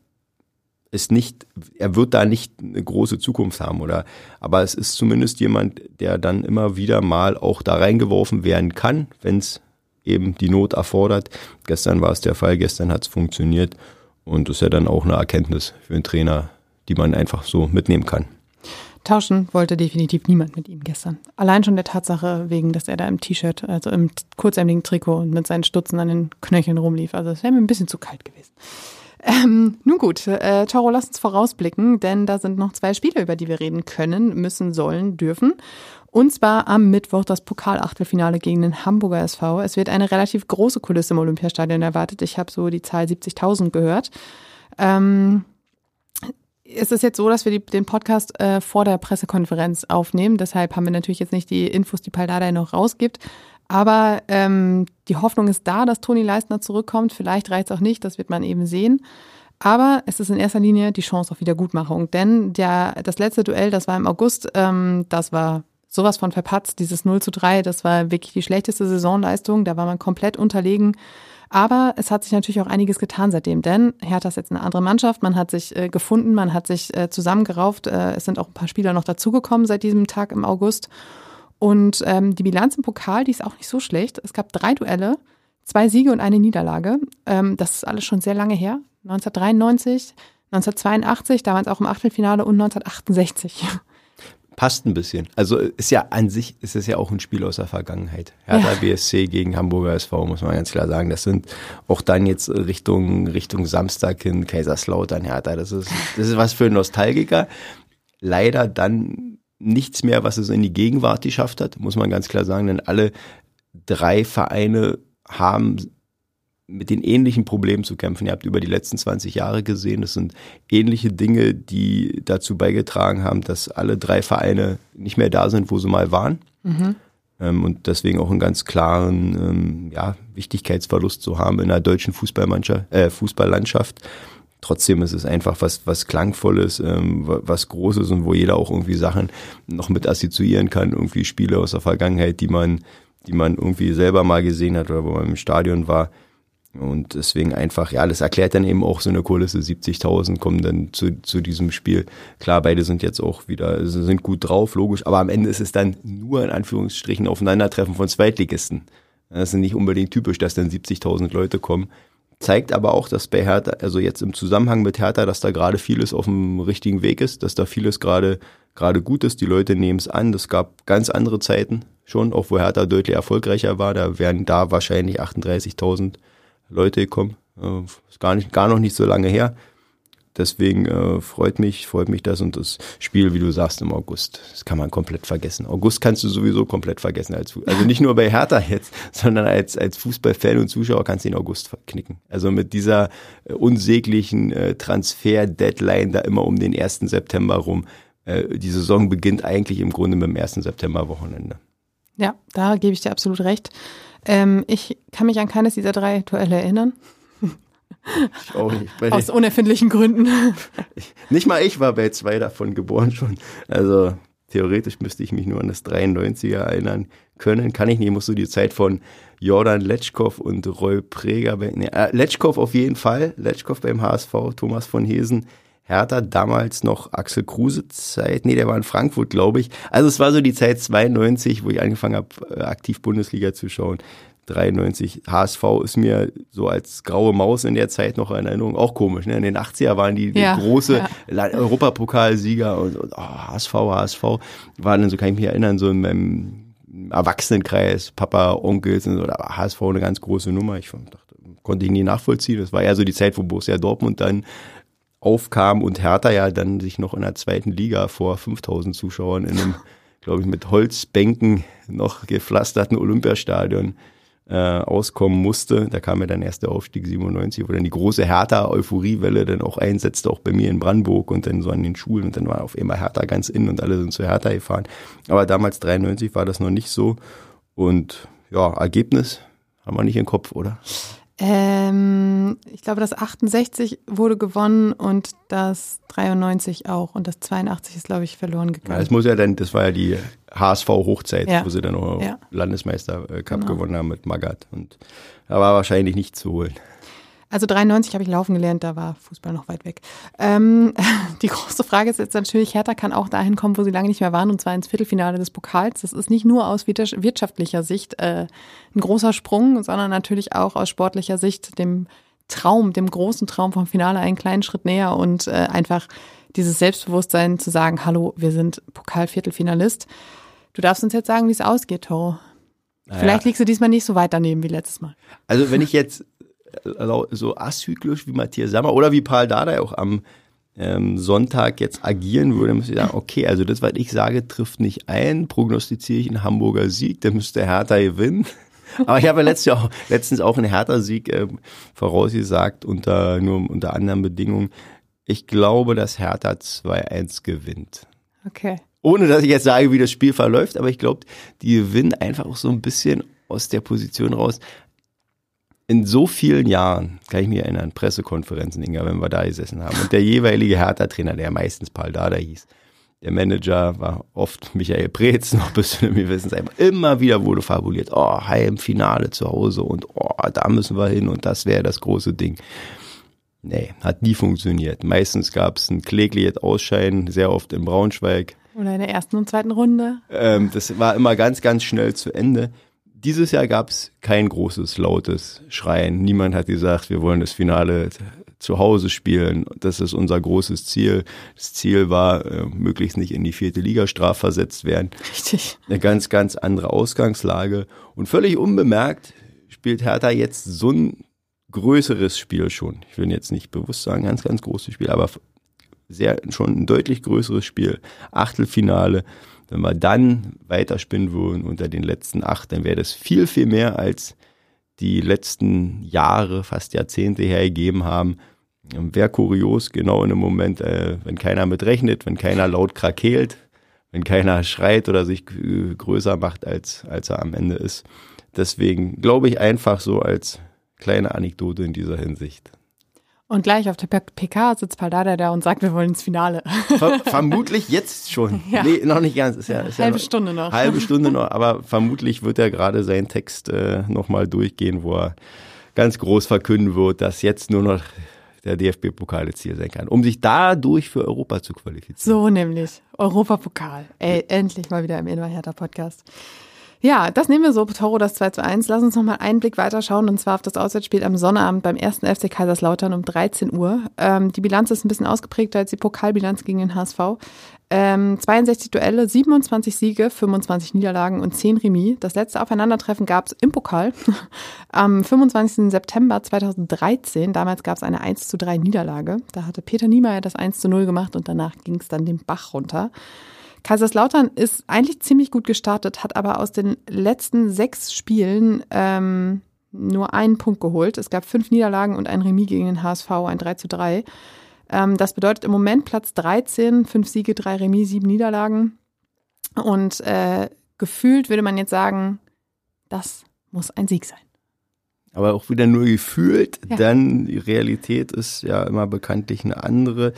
ist nicht, er wird da nicht eine große Zukunft haben oder, aber es ist zumindest jemand, der dann immer wieder mal auch da reingeworfen werden kann, wenn es eben die Not erfordert. Gestern war es der Fall, gestern hat es funktioniert und das ist ja dann auch eine Erkenntnis für einen Trainer, die man einfach so mitnehmen kann. Tauschen wollte definitiv niemand mit ihm gestern. Allein schon der Tatsache wegen, dass er da im T-Shirt, also im kurzärmeligen Trikot und mit seinen Stutzen an den Knöcheln rumlief. Also es wäre mir ein bisschen zu kalt gewesen. Ähm, nun gut, äh, Toro, lass uns vorausblicken, denn da sind noch zwei Spiele, über die wir reden können, müssen, sollen, dürfen. Und zwar am Mittwoch das Pokalachtelfinale gegen den Hamburger SV. Es wird eine relativ große Kulisse im Olympiastadion erwartet. Ich habe so die Zahl 70.000 gehört. Ähm, es ist jetzt so, dass wir die, den Podcast äh, vor der Pressekonferenz aufnehmen. Deshalb haben wir natürlich jetzt nicht die Infos, die Paldada noch rausgibt. Aber ähm, die Hoffnung ist da, dass Toni Leistner zurückkommt. Vielleicht reicht es auch nicht, das wird man eben sehen. Aber es ist in erster Linie die Chance auf Wiedergutmachung. Denn der, das letzte Duell, das war im August, ähm, das war sowas von verpatzt. Dieses 0 zu 3, das war wirklich die schlechteste Saisonleistung. Da war man komplett unterlegen. Aber es hat sich natürlich auch einiges getan seitdem, denn Hertha ist jetzt eine andere Mannschaft. Man hat sich äh, gefunden, man hat sich äh, zusammengerauft. Äh, es sind auch ein paar Spieler noch dazugekommen seit diesem Tag im August. Und ähm, die Bilanz im Pokal, die ist auch nicht so schlecht. Es gab drei Duelle, zwei Siege und eine Niederlage. Ähm, das ist alles schon sehr lange her. 1993, 1982, damals auch im Achtelfinale und 1968. Passt ein bisschen. Also ist ja an sich ist es ja auch ein Spiel aus der Vergangenheit. Hertha ja. BSC gegen Hamburger SV, muss man ganz klar sagen. Das sind auch dann jetzt Richtung, Richtung Samstag hin, Kaiserslautern, Hertha. Das ist, das ist was für Nostalgiker. Leider dann nichts mehr, was es in die Gegenwart geschafft hat, muss man ganz klar sagen, denn alle drei Vereine haben mit den ähnlichen Problemen zu kämpfen. Ihr habt über die letzten 20 Jahre gesehen, das sind ähnliche Dinge, die dazu beigetragen haben, dass alle drei Vereine nicht mehr da sind, wo sie mal waren. Mhm. Ähm, und deswegen auch einen ganz klaren ähm, ja, Wichtigkeitsverlust zu haben in der deutschen Fußballmannschaft, äh, Fußballlandschaft trotzdem ist es einfach was, was Klangvolles, ähm, was Großes und wo jeder auch irgendwie Sachen noch mit assoziieren kann, irgendwie Spiele aus der Vergangenheit, die man, die man irgendwie selber mal gesehen hat oder wo man im Stadion war. Und deswegen einfach, ja, das erklärt dann eben auch so eine Kulisse. 70.000 kommen dann zu, zu diesem Spiel. Klar, beide sind jetzt auch wieder, sind gut drauf, logisch. Aber am Ende ist es dann nur in Anführungsstrichen Aufeinandertreffen von Zweitligisten. Das ist nicht unbedingt typisch, dass dann 70.000 Leute kommen zeigt aber auch, dass bei Hertha, also jetzt im Zusammenhang mit Hertha, dass da gerade vieles auf dem richtigen Weg ist, dass da vieles gerade gerade gut ist. Die Leute nehmen es an. Das gab ganz andere Zeiten schon, auch wo Hertha deutlich erfolgreicher war. Da wären da wahrscheinlich 38.000 Leute gekommen. Äh, ist gar nicht, gar noch nicht so lange her. Deswegen äh, freut mich, freut mich das und das Spiel, wie du sagst, im August. Das kann man komplett vergessen. August kannst du sowieso komplett vergessen. Als, also nicht nur bei Hertha jetzt, sondern als, als Fußballfan und Zuschauer kannst du den August knicken. Also mit dieser äh, unsäglichen äh, Transfer-Deadline da immer um den 1. September rum. Äh, die Saison beginnt eigentlich im Grunde mit dem 1. September-Wochenende. Ja, da gebe ich dir absolut recht. Ähm, ich kann mich an keines dieser drei Duelle erinnern. Ich auch nicht. Aus unerfindlichen Gründen. nicht mal ich war bei zwei davon geboren schon. Also theoretisch müsste ich mich nur an das 93er erinnern können. Kann ich nicht. Ich muss so die Zeit von Jordan Letschkow und Roy Preger. Nee, äh, Letschkow auf jeden Fall. Letschkow beim HSV, Thomas von Hesen. Hertha damals noch Axel Kruse Zeit. Nee, der war in Frankfurt, glaube ich. Also es war so die Zeit 92, wo ich angefangen habe, äh, aktiv Bundesliga zu schauen. 93. HSV ist mir so als graue Maus in der Zeit noch in Erinnerung. Auch komisch. Ne? In den 80er waren die, die ja, große ja. Europapokalsieger und, und oh, HSV, HSV. Waren dann so, kann ich mich erinnern, so in meinem Erwachsenenkreis, Papa, Onkels und so, da war HSV eine ganz große Nummer. Ich dachte, konnte ich nie nachvollziehen. Das war eher so die Zeit, wo Borussia Dortmund dann aufkam und Hertha ja dann sich noch in der zweiten Liga vor 5000 Zuschauern in einem, glaube ich, mit Holzbänken noch gepflasterten Olympiastadion äh, auskommen musste. Da kam ja dann erst der Aufstieg 97, wo dann die große Hertha-Euphoriewelle dann auch einsetzte, auch bei mir in Brandenburg und dann so an den Schulen und dann war auf einmal Hertha ganz innen und alle sind zu Hertha gefahren. Aber damals 93 war das noch nicht so und ja, Ergebnis haben wir nicht im Kopf, oder? Ähm, ich glaube, das 68 wurde gewonnen und das 93 auch. Und das 82 ist, glaube ich, verloren Ja, gegangen. das muss ja dann, das war ja die HSV-Hochzeit, Ja. wo sie dann auch Ja. Landesmeister äh, Cup Genau. gewonnen haben mit Magath. Und da war wahrscheinlich nicht zu holen. Also 93 habe ich laufen gelernt, da war Fußball noch weit weg. Ähm, die große Frage ist jetzt natürlich, Hertha kann auch dahin kommen, wo sie lange nicht mehr waren, und zwar ins Viertelfinale des Pokals. Das ist nicht nur aus wirtsch- wirtschaftlicher Sicht äh, ein großer Sprung, sondern natürlich auch aus sportlicher Sicht dem Traum, dem großen Traum vom Finale einen kleinen Schritt näher und äh, einfach dieses Selbstbewusstsein zu sagen, hallo, wir sind Pokal-Viertelfinalist. Du darfst uns jetzt sagen, wie es ausgeht, Toro. Vielleicht liegst du diesmal nicht so weit daneben wie letztes Mal. Also wenn ich jetzt so azyklisch wie Matthias Sammer oder wie Paul Dardai auch am ähm, Sonntag jetzt agieren würde, müsste ich sagen, okay, also das, was ich sage, trifft nicht ein, prognostiziere ich einen Hamburger Sieg, dann müsste Hertha gewinnen. Aber ich habe ja letztes Jahr auch, letztens auch einen Hertha-Sieg ähm, vorausgesagt, unter, nur unter anderen Bedingungen. Ich glaube, dass Hertha 2-1 gewinnt. Okay. Ohne dass ich jetzt sage, wie das Spiel verläuft, aber ich glaube, die gewinnen einfach auch so ein bisschen aus der Position raus. In so vielen Jahren, kann ich mich erinnern, Pressekonferenzen, Inga, wenn wir da gesessen haben. Und der jeweilige Hertha-Trainer, der meistens Paul Dada hieß, der Manager war oft Michael Preetz, noch bis zu einem Gewissensheim. Immer wieder wurde fabuliert, oh, Heimfinale zu Hause und oh, da müssen wir hin und das wäre das große Ding. Nee, hat nie funktioniert. Meistens gab es ein klägliches Ausscheiden, sehr oft in Braunschweig. Oder in der ersten und zweiten Runde. Ähm, das war immer ganz, ganz schnell zu Ende. Dieses Jahr gab es kein großes, lautes Schreien. Niemand hat gesagt, wir wollen das Finale zu Hause spielen. Das ist unser großes Ziel. Das Ziel war, äh, möglichst nicht in die vierte Liga strafversetzt werden. Richtig. Eine ganz, ganz andere Ausgangslage. Und völlig unbemerkt spielt Hertha jetzt so ein größeres Spiel schon. Ich will jetzt nicht bewusst sagen, ganz, ganz großes Spiel, aber sehr, schon ein deutlich größeres Spiel. Achtelfinale. Wenn wir dann weiterspinnen würden unter den letzten acht, dann wäre das viel, viel mehr als die letzten Jahre, fast Jahrzehnte hergegeben haben. Wäre kurios, genau in einem Moment, äh, wenn keiner mitrechnet, wenn keiner laut krakeelt, wenn keiner schreit oder sich äh, größer macht, als, als er am Ende ist. Deswegen glaube ich einfach so als kleine Anekdote in dieser Hinsicht. Und gleich auf der PK sitzt Paldada da und sagt, wir wollen ins Finale. Ver vermutlich jetzt schon. Ja. Nee, noch nicht ganz. Ist ja, ist ja Halbe noch, Stunde noch. Halbe Stunde noch, aber vermutlich wird er gerade seinen Text äh, nochmal durchgehen, wo er ganz groß verkünden wird, dass jetzt nur noch der DFB-Pokal das Ziel sein kann, um sich dadurch für Europa zu qualifizieren. So nämlich. Europapokal. Ey, endlich mal wieder im Inverherter Podcast. Ja, das nehmen wir so, Toro, das 2 zu 1. Lass uns noch mal einen Blick weiterschauen und zwar auf das Auswärtsspiel am Sonnabend beim ersten FC Kaiserslautern um 13 Uhr. Ähm, die Bilanz ist ein bisschen ausgeprägter als die Pokalbilanz gegen den HSV. Ähm, 62 Duelle, 27 Siege, 25 Niederlagen und 10 Remis. Das letzte Aufeinandertreffen gab es im Pokal am 25. September 2013. Damals gab es eine 1 zu 3 Niederlage. Da hatte Peter Niemeyer das 1 zu 0 gemacht und danach ging es dann den Bach runter. Kaiserslautern ist eigentlich ziemlich gut gestartet, hat aber aus den letzten sechs Spielen ähm, nur einen Punkt geholt. Es gab fünf Niederlagen und ein Remis gegen den HSV, ein 3 zu 3. Ähm, das bedeutet im Moment Platz 13, fünf Siege, drei Remis, sieben Niederlagen. Und äh, gefühlt würde man jetzt sagen, das muss ein Sieg sein. Aber auch wieder nur gefühlt, Ja. dann die Realität ist ja immer bekanntlich eine andere.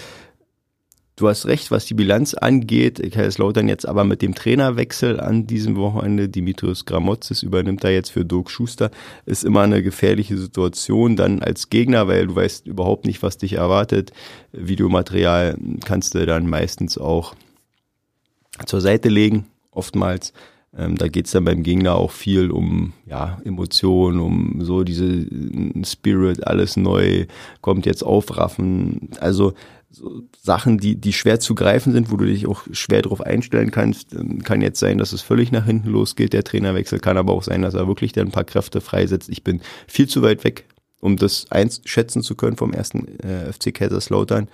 Du hast recht, was die Bilanz angeht. Kaiserslautern jetzt aber mit dem Trainerwechsel an diesem Wochenende, Dimitrios Gramotzes übernimmt da jetzt für Dirk Schuster, ist immer eine gefährliche Situation dann als Gegner, weil du weißt überhaupt nicht, was dich erwartet. Videomaterial kannst du dann meistens auch zur Seite legen, oftmals. Ähm, da geht's dann beim Gegner auch viel um ja, Emotionen, um so diese äh, Spirit, alles neu, kommt jetzt aufraffen. Also so Sachen, die, die schwer zu greifen sind, wo du dich auch schwer drauf einstellen kannst. Ähm, Kann jetzt sein, dass es völlig nach hinten losgeht, der Trainerwechsel. Kann aber auch sein, dass er wirklich dann ein paar Kräfte freisetzt. Ich bin viel zu weit weg, um das einschätzen zu können vom ersten äh, FC Kaiserslautern.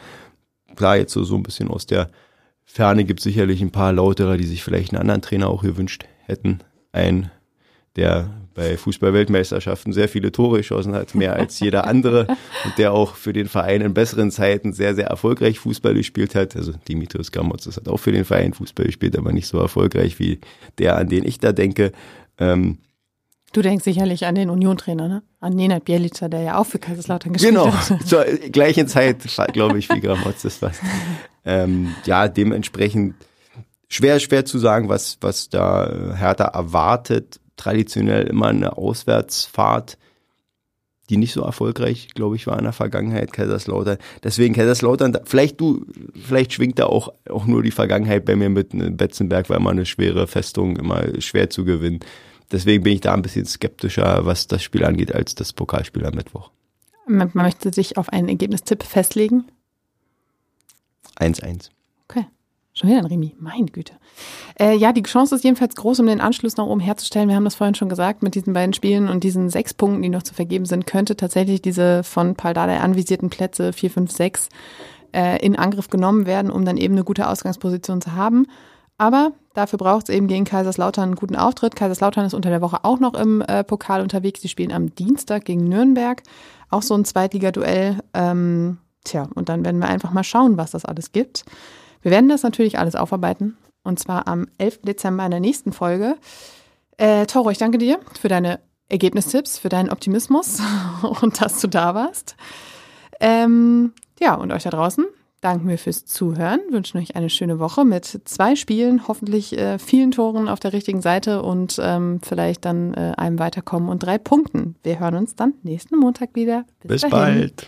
Klar, jetzt so, so ein bisschen aus der Ferne gibt sicherlich ein paar Lauterer, die sich vielleicht einen anderen Trainer auch gewünscht hätten. Ein, der bei Fußball-Weltmeisterschaften sehr viele Tore geschossen hat, mehr als jeder andere und der auch für den Verein in besseren Zeiten sehr, sehr erfolgreich Fußball gespielt hat. Also Dimitrios Gramotzes hat auch für den Verein Fußball gespielt, aber nicht so erfolgreich wie der, an den ich da denke. Ähm, Du denkst sicherlich an den Union-Trainer, ne? An Nenad Bielica, der ja auch für Kaiserslautern gespielt genau, hat. Genau, zur gleichen Zeit, glaube ich, wie Gramotz ist das. Ähm, ja, dementsprechend schwer, schwer zu sagen, was, was da Hertha erwartet. Traditionell immer eine Auswärtsfahrt, die nicht so erfolgreich, glaube ich, war in der Vergangenheit, Kaiserslautern. Deswegen Kaiserslautern, vielleicht du, vielleicht schwingt da auch, auch nur die Vergangenheit bei mir mit ne, Betzenberg, war immer eine schwere Festung, immer schwer zu gewinnen. Deswegen bin ich da ein bisschen skeptischer, was das Spiel angeht, als das Pokalspiel am Mittwoch. Man, man möchte sich auf einen Ergebnistipp festlegen. 1-1. Schon wieder ein Remi, mein Güte. Äh, ja, die Chance ist jedenfalls groß, um den Anschluss nach oben herzustellen. Wir haben das vorhin schon gesagt, mit diesen beiden Spielen und diesen sechs Punkten, die noch zu vergeben sind, könnte tatsächlich diese von Paldada anvisierten Plätze 4, 5, 6 äh, in Angriff genommen werden, um dann eben eine gute Ausgangsposition zu haben. Aber dafür braucht es eben gegen Kaiserslautern einen guten Auftritt. Kaiserslautern ist unter der Woche auch noch im äh, Pokal unterwegs. Die spielen am Dienstag gegen Nürnberg. Auch so ein Zweitligaduell. Ähm, tja, und dann werden wir einfach mal schauen, was das alles gibt. Wir werden das natürlich alles aufarbeiten. Und zwar am 11. Dezember in der nächsten Folge. Äh, Toro, ich danke dir für deine Ergebnistipps, für deinen Optimismus und dass du da warst. Ähm, ja, und euch da draußen danken wir fürs Zuhören, wünschen euch eine schöne Woche mit zwei Spielen, hoffentlich äh, vielen Toren auf der richtigen Seite und ähm, vielleicht dann äh, einem Weiterkommen und drei Punkten. Wir hören uns dann nächsten Montag wieder. Bis, Bis bald.